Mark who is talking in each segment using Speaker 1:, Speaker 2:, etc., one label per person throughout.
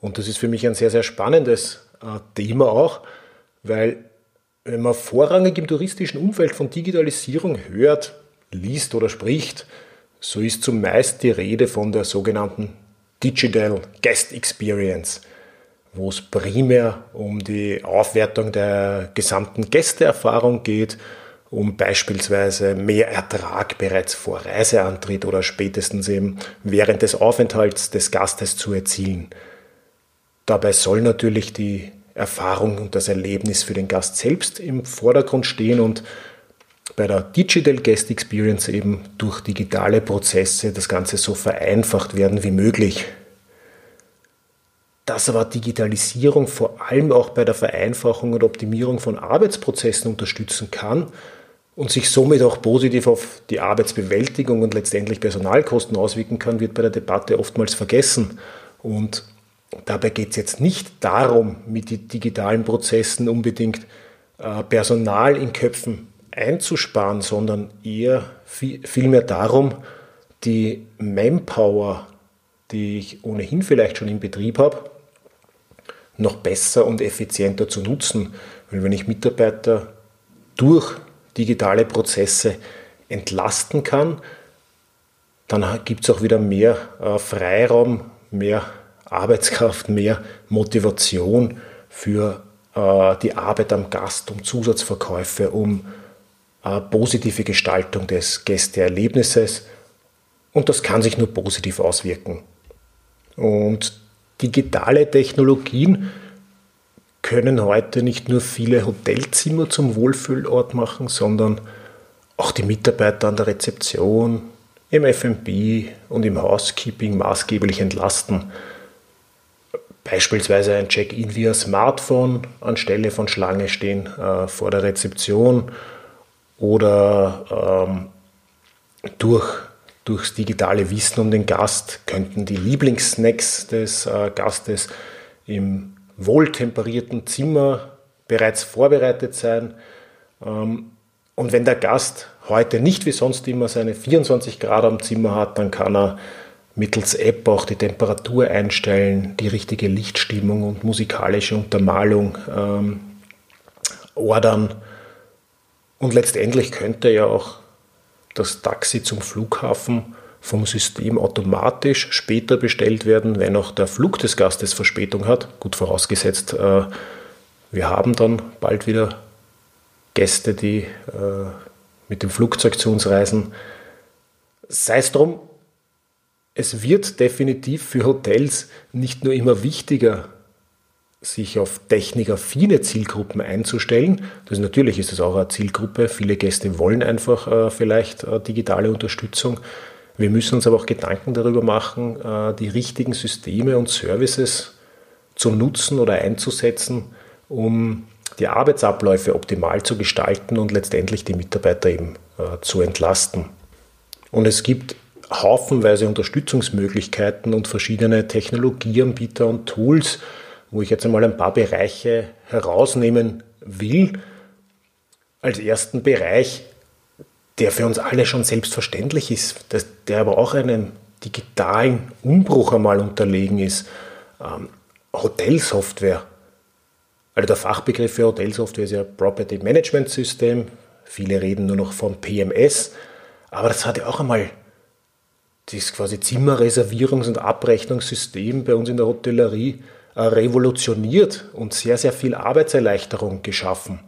Speaker 1: Und das ist für mich ein sehr, sehr spannendes äh, Thema auch, weil wenn man vorrangig im touristischen Umfeld von Digitalisierung hört, liest oder spricht, so ist zumeist die Rede von der sogenannten Digital Guest Experience, wo es primär um die Aufwertung der gesamten Gästeerfahrung geht, um beispielsweise mehr Ertrag bereits vor Reiseantritt oder spätestens eben während des Aufenthalts des Gastes zu erzielen. Dabei soll natürlich die Erfahrung und das Erlebnis für den Gast selbst im Vordergrund stehen und bei der Digital Guest Experience eben durch digitale Prozesse das Ganze so vereinfacht werden wie möglich. Dass aber Digitalisierung vor allem auch bei der Vereinfachung und Optimierung von Arbeitsprozessen unterstützen kann und sich somit auch positiv auf die Arbeitsbewältigung und letztendlich Personalkosten auswirken kann, wird bei der Debatte oftmals vergessen. Und Dabei geht es jetzt nicht darum, mit den digitalen Prozessen unbedingt äh, Personal in Köpfen einzusparen, sondern eher vielmehr darum, die Manpower, die ich ohnehin vielleicht schon im Betrieb habe, noch besser und effizienter zu nutzen. Weil wenn ich Mitarbeiter durch digitale Prozesse entlasten kann, dann gibt es auch wieder mehr äh, Freiraum, mehr Arbeitskraft, mehr Motivation für äh, die Arbeit am Gast, um Zusatzverkäufe, um äh, positive Gestaltung des Gästeerlebnisses. Und das kann sich nur positiv auswirken. Und digitale Technologien können heute nicht nur viele Hotelzimmer zum Wohlfühlort machen, sondern auch die Mitarbeiter an der Rezeption, im FB und im Housekeeping maßgeblich entlasten. Beispielsweise ein Check-in via Smartphone anstelle von Schlange stehen äh, vor der Rezeption oder ähm, durch, durchs digitale Wissen um den Gast könnten die Lieblingssnacks des äh, Gastes im wohltemperierten Zimmer bereits vorbereitet sein. Ähm, und wenn der Gast heute nicht wie sonst immer seine 24 Grad am Zimmer hat, dann kann er mittels App auch die Temperatur einstellen, die richtige Lichtstimmung und musikalische Untermalung ähm, ordern. Und letztendlich könnte ja auch das Taxi zum Flughafen vom System automatisch später bestellt werden, wenn auch der Flug des Gastes Verspätung hat. Gut vorausgesetzt, äh, wir haben dann bald wieder Gäste, die äh, mit dem Flugzeug zu uns reisen. Sei es drum, es wird definitiv für Hotels nicht nur immer wichtiger, sich auf technikaffine Zielgruppen einzustellen. Das natürlich ist es auch eine Zielgruppe. Viele Gäste wollen einfach äh, vielleicht äh, digitale Unterstützung. Wir müssen uns aber auch Gedanken darüber machen, äh, die richtigen Systeme und Services zu nutzen oder einzusetzen, um die Arbeitsabläufe optimal zu gestalten und letztendlich die Mitarbeiter eben äh, zu entlasten. Und es gibt haufenweise Unterstützungsmöglichkeiten und verschiedene Technologieanbieter und Tools, wo ich jetzt einmal ein paar Bereiche herausnehmen will. Als ersten Bereich, der für uns alle schon selbstverständlich ist, der aber auch einem digitalen Umbruch einmal unterlegen ist, ähm, Hotelsoftware. Also der Fachbegriff für Hotelsoftware ist ja Property Management System. Viele reden nur noch vom PMS. Aber das hat ja auch einmal das quasi Zimmerreservierungs- und Abrechnungssystem bei uns in der Hotellerie äh, revolutioniert und sehr, sehr viel Arbeitserleichterung geschaffen.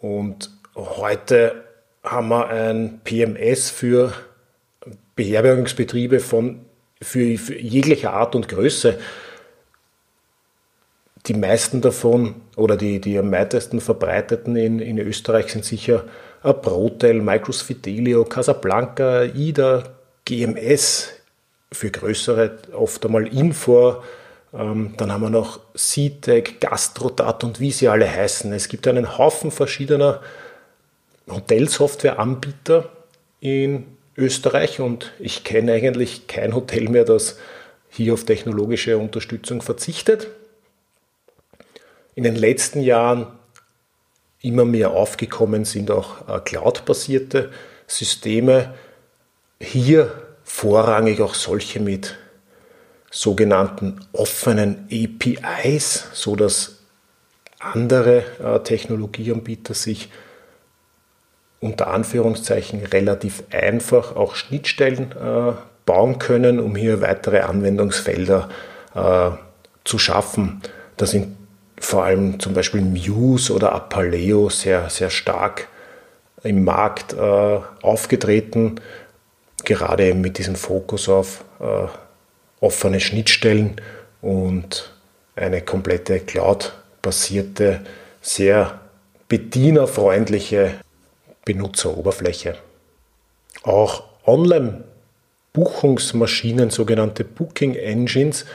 Speaker 1: Und heute haben wir ein PMS für Beherbergungsbetriebe von, für, für jeglicher Art und Größe. Die meisten davon oder die, die am weitesten verbreiteten in, in Österreich sind sicher Protel, Micros Fidelio, Casablanca, IDA, GMS für größere oft einmal Infor, Ähm, dann haben wir noch CTEC, Gastrodat und wie sie alle heißen. Es gibt einen Haufen verschiedener Hotelsoftwareanbieter in Österreich und ich kenne eigentlich kein Hotel mehr, das hier auf technologische Unterstützung verzichtet. In den letzten Jahren immer mehr aufgekommen sind auch äh, cloud-basierte Systeme. Hier vorrangig auch solche mit sogenannten offenen APIs, so dass andere äh, Technologieanbieter sich unter Anführungszeichen relativ einfach auch Schnittstellen äh, bauen können, um hier weitere Anwendungsfelder äh, zu schaffen. Da sind vor allem zum Beispiel Muse oder Apaleo sehr, sehr stark im Markt äh, aufgetreten, gerade mit diesem Fokus auf äh, offene Schnittstellen und eine komplette Cloud-basierte, sehr bedienerfreundliche Benutzeroberfläche. Auch Online-Buchungsmaschinen, sogenannte Booking Engines,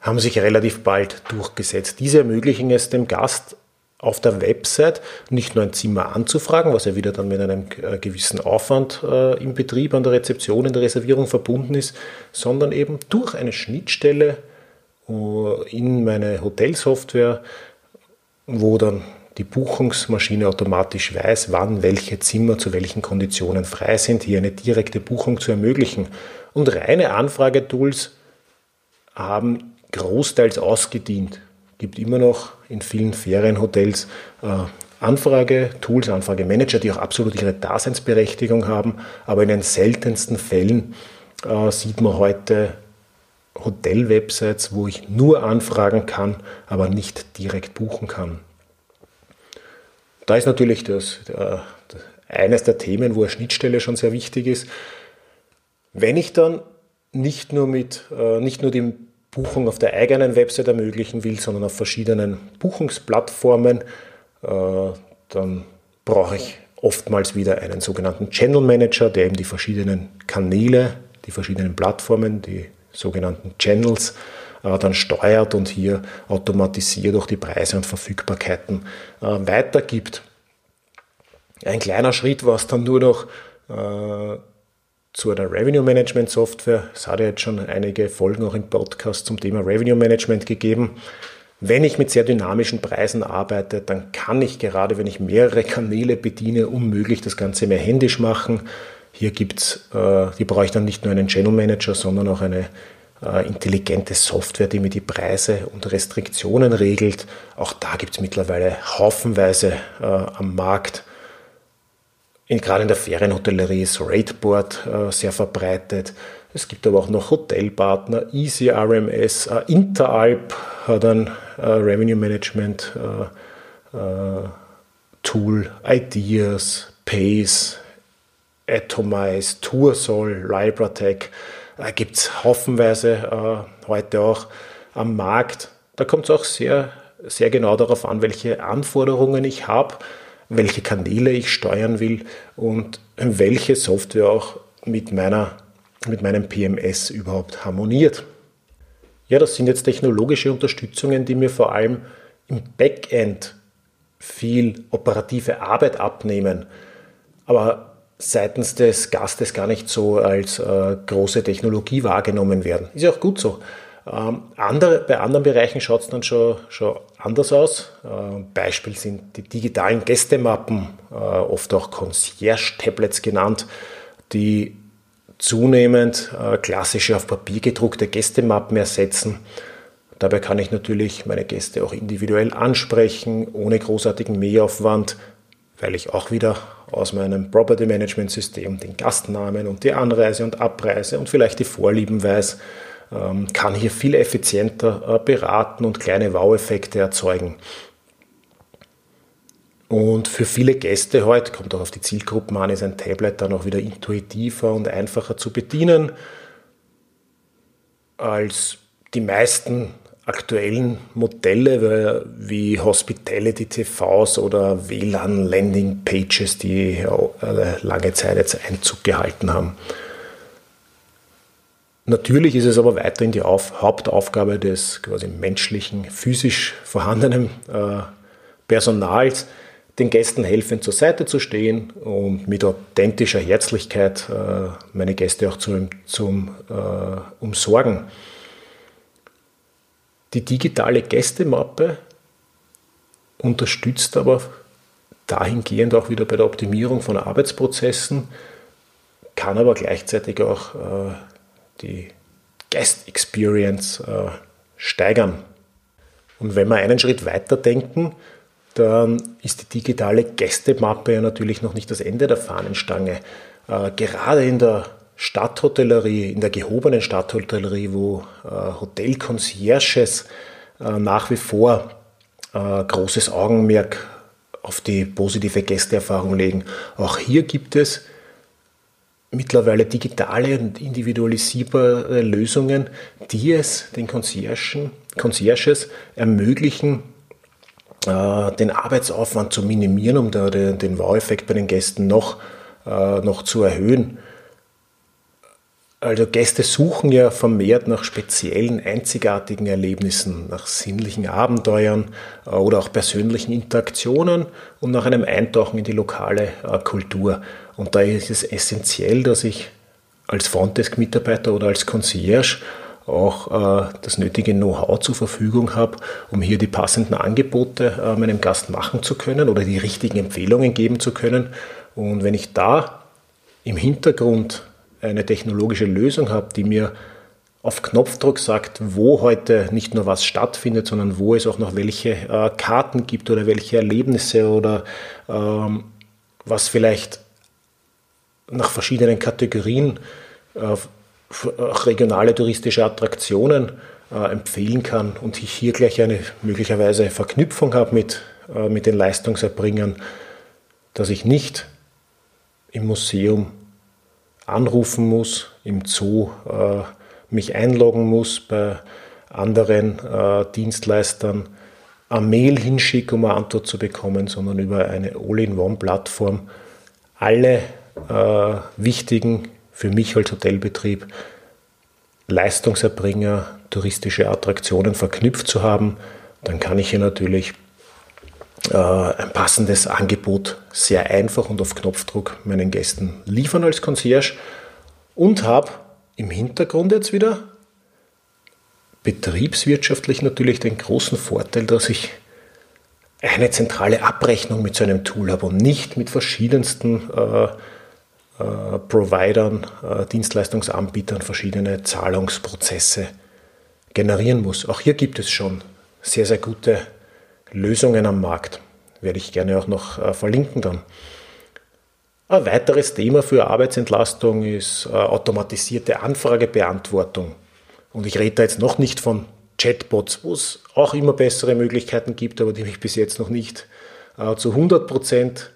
Speaker 1: haben sich relativ bald durchgesetzt. Diese ermöglichen es dem Gast auf der Website nicht nur ein Zimmer anzufragen, was ja wieder dann mit einem äh, gewissen Aufwand äh, im Betrieb an der Rezeption, in der Reservierung verbunden ist, sondern eben durch eine Schnittstelle äh, in meine Hotelsoftware, wo dann die Buchungsmaschine automatisch weiß, wann welche Zimmer zu welchen Konditionen frei sind, hier eine direkte Buchung zu ermöglichen. Und reine Anfragetools haben großteils ausgedient. Gibt immer noch in vielen Ferienhotels äh, Anfragetools, Anfragemanager, die auch absolut ihre Daseinsberechtigung haben, aber in den seltensten Fällen äh, sieht man heute Hotel-Websites, wo ich nur anfragen kann, aber nicht direkt buchen kann. Da ist natürlich das, äh, eines der Themen, wo eine Schnittstelle schon sehr wichtig ist. Wenn ich dann nicht nur, mit, äh, nicht nur die Buchung auf der eigenen Website ermöglichen will, sondern auf verschiedenen Buchungsplattformen, äh, dann brauche ich oftmals wieder einen sogenannten Channel Manager, der eben die verschiedenen Kanäle, die verschiedenen Plattformen, die sogenannten Channels äh, dann steuert und hier automatisiert auch die Preise und Verfügbarkeiten äh, weitergibt. Ein kleiner Schritt war es dann nur noch zu einer Revenue Management Software. Es hat ja jetzt schon einige Folgen auch im Podcast zum Thema Revenue Management gegeben. Wenn ich mit sehr dynamischen Preisen arbeite, dann kann ich gerade, wenn ich mehrere Kanäle bediene, unmöglich das Ganze mehr händisch machen. Hier gibt's, äh, hier brauche ich dann nicht nur einen Channel Manager, sondern auch eine äh, intelligente Software, die mir die Preise und Restriktionen regelt. Auch da gibt es mittlerweile haufenweise äh, am Markt. In, gerade in der Ferienhotellerie ist Rateboard äh, sehr verbreitet. Es gibt aber auch noch Hotelpartner, Easy RMS, äh, Interalp hat ein äh, Revenue Management äh, Tool, Ideas, Pace, Atomize, Toursol, Libratech. Äh, gibt es haufenweise äh, heute auch am Markt. Da kommt es auch sehr, sehr genau darauf an, welche Anforderungen ich habe, welche Kanäle ich steuern will und welche Software auch mit, meiner, mit meinem PMS überhaupt harmoniert. Ja, das sind jetzt technologische Unterstützungen, die mir vor allem im Backend viel operative Arbeit abnehmen. Aber seitens des Gastes gar nicht so als äh, große Technologie wahrgenommen werden. Ist ja auch gut so. Ähm, andere, bei anderen Bereichen schaut es dann schon, schon anders aus. Äh, Beispiel sind die digitalen Gästemappen, äh, oft auch Concierge-Tablets genannt, die zunehmend äh, klassische auf Papier gedruckte Gästemappen ersetzen. Dabei kann ich natürlich meine Gäste auch individuell ansprechen, ohne großartigen Mehraufwand, weil ich auch wieder aus meinem Property Management System den Gastnamen und die Anreise und Abreise und vielleicht die Vorlieben weiß, ähm, kann hier viel effizienter äh, beraten und kleine Wow-Effekte erzeugen. Und für viele Gäste heute, kommt auch auf die Zielgruppen an, ist ein Tablet dann auch wieder intuitiver und einfacher zu bedienen als die meisten aktuellen Modelle wie Hospitality TVs oder WLAN Landing Pages, die lange Zeit jetzt Einzug gehalten haben. Natürlich ist es aber weiterhin die Auf Hauptaufgabe des quasi menschlichen, physisch vorhandenen äh, Personals, den Gästen helfend zur Seite zu stehen und mit authentischer Herzlichkeit äh, meine Gäste auch zum, zum äh, umsorgen. Die digitale Gästemappe unterstützt aber dahingehend auch wieder bei der Optimierung von Arbeitsprozessen, kann aber gleichzeitig auch äh, die Guest Experience äh, steigern. Und wenn wir einen Schritt weiter denken, dann ist die digitale Gästemappe ja natürlich noch nicht das Ende der Fahnenstange. Äh, gerade in der Stadthotellerie, in der gehobenen Stadthotellerie, wo äh, Hotelconcierges äh, nach wie vor äh, großes Augenmerk auf die positive Gästeerfahrung legen. Auch hier gibt es mittlerweile digitale und individualisierbare Lösungen, die es den Conciergen, Concierges ermöglichen, äh, den Arbeitsaufwand zu minimieren, um den Wow-Effekt bei den Gästen noch, äh, noch zu erhöhen. Also Gäste suchen ja vermehrt nach speziellen, einzigartigen Erlebnissen, nach sinnlichen Abenteuern äh, oder auch persönlichen Interaktionen und nach einem Eintauchen in die lokale Kultur. Und da ist es essentiell, dass ich als Frontdesk-Mitarbeiter oder als Concierge auch äh, das nötige Know-how zur Verfügung habe, um hier die passenden Angebote äh, meinem Gast machen zu können oder die richtigen Empfehlungen geben zu können. Und wenn ich da im Hintergrund eine technologische Lösung habe, die mir auf Knopfdruck sagt, wo heute nicht nur was stattfindet, sondern wo es auch noch welche äh, Karten gibt oder welche Erlebnisse oder ähm, was vielleicht nach verschiedenen Kategorien äh, auch regionale touristische Attraktionen äh, empfehlen kann und ich hier gleich eine möglicherweise Verknüpfung habe mit, äh, mit den Leistungserbringern, dass ich nicht im Museum anrufen muss, im Zoo mich einloggen muss bei anderen Dienstleistern, eine Mail hinschicke, um eine Antwort zu bekommen, sondern über eine All-in-One-Plattform alle äh, wichtigen für mich als Hotelbetrieb Leistungserbringer, touristische Attraktionen verknüpft zu haben, dann kann ich hier natürlich äh, ein passendes Angebot sehr einfach und auf Knopfdruck meinen Gästen liefern als Concierge und habe im Hintergrund jetzt wieder betriebswirtschaftlich natürlich den großen Vorteil, dass ich eine zentrale Abrechnung mit so einem Tool habe und nicht mit verschiedensten äh, äh, Providern, äh, Dienstleistungsanbietern verschiedene Zahlungsprozesse generieren muss. Auch hier gibt es schon sehr, sehr gute Lösungen am Markt. Werde ich gerne auch noch äh, verlinken dann. Ein weiteres Thema für Arbeitsentlastung ist automatisierte Anfragebeantwortung. Und ich rede da jetzt noch nicht von Chatbots, wo es auch immer bessere Möglichkeiten gibt, aber die mich bis jetzt noch nicht zu 100 Prozent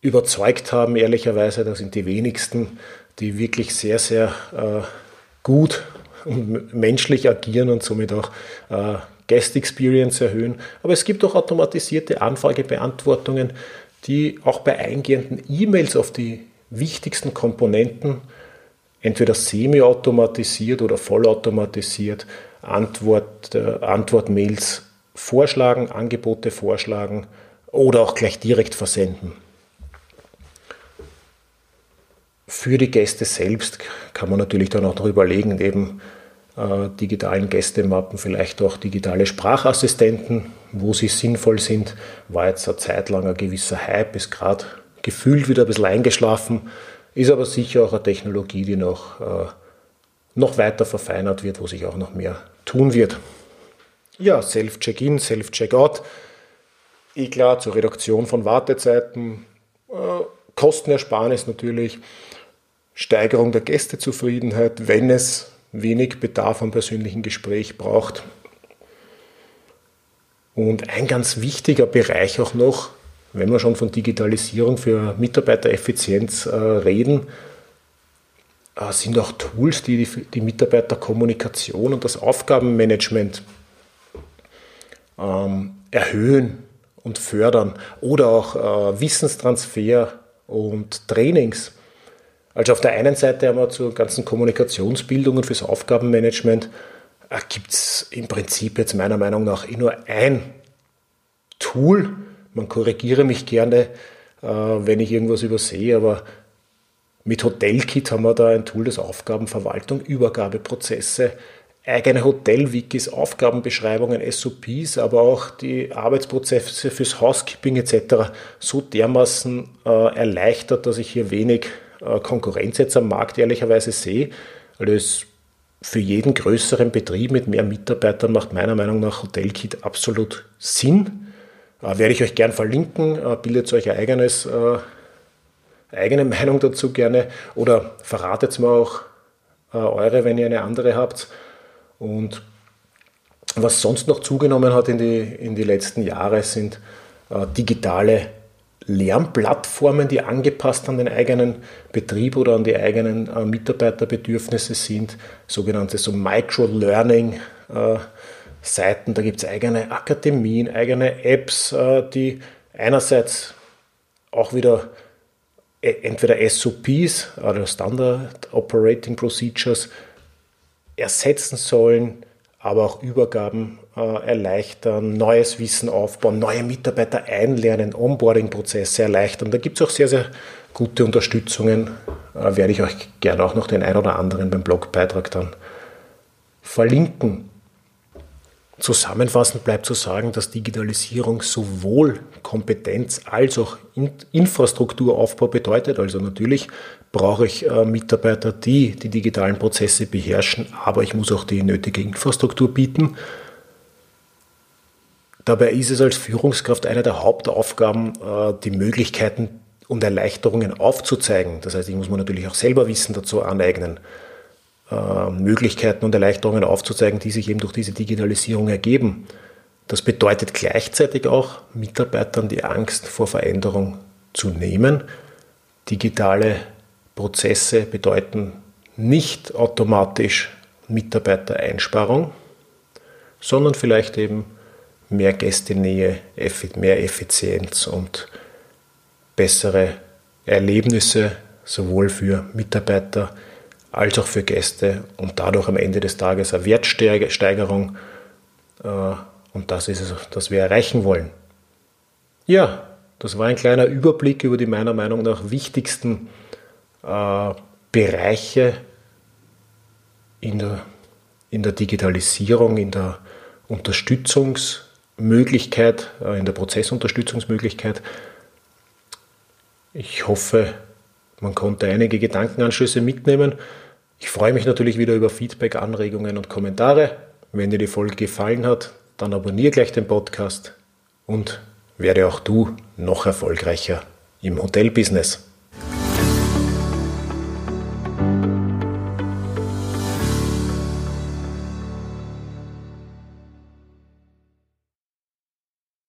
Speaker 1: überzeugt haben, ehrlicherweise. Das sind die wenigsten, die wirklich sehr, sehr äh, gut und menschlich agieren und somit auch äh, Guest Experience erhöhen. Aber es gibt auch automatisierte Anfragebeantwortungen, die auch bei eingehenden E-Mails auf die wichtigsten Komponenten entweder semi-automatisiert oder vollautomatisiert Antwort, äh, Antwortmails vorschlagen, Angebote vorschlagen oder auch gleich direkt versenden. Für die Gäste selbst kann man natürlich dann auch noch überlegen, eben äh, digitalen Gästemappen, vielleicht auch digitale Sprachassistenten, wo sie sinnvoll sind. War jetzt eine Zeit lang ein gewisser Hype, ist gerade gefühlt wieder ein bisschen eingeschlafen, ist aber sicher auch eine Technologie, die noch, äh, noch weiter verfeinert wird, wo sich auch noch mehr tun wird. Ja, Self-Check-In, Self-Check-Out. Eh klar, zur Reduktion von Wartezeiten, äh, Kostenersparnis natürlich. Steigerung der Gästezufriedenheit, wenn es wenig Bedarf am persönlichen Gespräch braucht. Und ein ganz wichtiger Bereich auch noch, wenn wir schon von Digitalisierung für Mitarbeitereffizienz äh, reden, äh, sind auch Tools, die, die die Mitarbeiterkommunikation und das Aufgabenmanagement ähm, erhöhen und fördern oder auch äh, Wissenstransfer und Trainings Also auf der einen Seite haben wir zur ganzen Kommunikationsbildung und fürs Aufgabenmanagement äh, gibt es im Prinzip jetzt meiner Meinung nach nur ein Tool. Man korrigiere mich gerne, äh, wenn ich irgendwas übersehe, aber mit Hotelkit haben wir da ein Tool das Aufgabenverwaltung, Übergabeprozesse, eigene Hotel-Wikis, Aufgabenbeschreibungen, SOPs, aber auch die Arbeitsprozesse fürs Housekeeping etc. so dermaßen äh, erleichtert, dass ich hier wenig Konkurrenz jetzt am Markt ehrlicherweise sehe. Also es für jeden größeren Betrieb mit mehr Mitarbeitern macht meiner Meinung nach Hotelkit absolut Sinn. Äh, werde ich euch gern verlinken, äh, bildet euch ein eigenes, äh, eigene Meinung dazu gerne oder verratet mir auch äh, eure, wenn ihr eine andere habt. Und was sonst noch zugenommen hat in die, in die letzten Jahre sind äh, digitale Lernplattformen, die angepasst an den eigenen Betrieb oder an die eigenen äh, Mitarbeiterbedürfnisse sind, sogenannte so Micro-Learning-Seiten. Äh, da gibt es eigene Akademien, eigene Apps, äh, die einerseits auch wieder äh, entweder SOPs oder Standard Operating Procedures ersetzen sollen, aber auch Übergaben erleichtern, neues Wissen aufbauen, neue Mitarbeiter einlernen, Onboarding-Prozesse erleichtern. Da gibt es auch sehr, sehr gute Unterstützungen. Äh, werde ich euch gerne auch noch den ein oder anderen beim Blogbeitrag dann verlinken. Zusammenfassend bleibt zu sagen, dass Digitalisierung sowohl Kompetenz als auch Infrastrukturaufbau bedeutet. Also natürlich brauche ich äh, Mitarbeiter, die die digitalen Prozesse beherrschen, aber ich muss auch die nötige Infrastruktur bieten. Dabei ist es als Führungskraft eine der Hauptaufgaben, äh, die Möglichkeiten und Erleichterungen aufzuzeigen. Das heißt, ich muss mir natürlich auch selber Wissen dazu aneignen. Äh, Möglichkeiten und Erleichterungen aufzuzeigen, die sich eben durch diese Digitalisierung ergeben. Das bedeutet gleichzeitig auch, Mitarbeitern die Angst vor Veränderung zu nehmen. Digitale Prozesse bedeuten nicht automatisch Mitarbeitereinsparung, sondern vielleicht eben mehr Gästenähe, mehr Effizienz und bessere Erlebnisse sowohl für Mitarbeiter als auch für Gäste und dadurch am Ende des Tages eine Wertsteigerung. Äh, und das ist es, das wir erreichen wollen. Ja, das war ein kleiner Überblick über die meiner Meinung nach wichtigsten äh, Bereiche in der, in der Digitalisierung, in der Unterstützungsmöglichkeit, äh, in der Prozessunterstützungsmöglichkeit. Ich hoffe, man konnte einige Gedankenanschlüsse mitnehmen. Ich freue mich natürlich wieder über Feedback, Anregungen und Kommentare. Wenn dir die Folge gefallen hat, dann abonniere gleich den Podcast und werde auch du noch erfolgreicher im Hotelbusiness.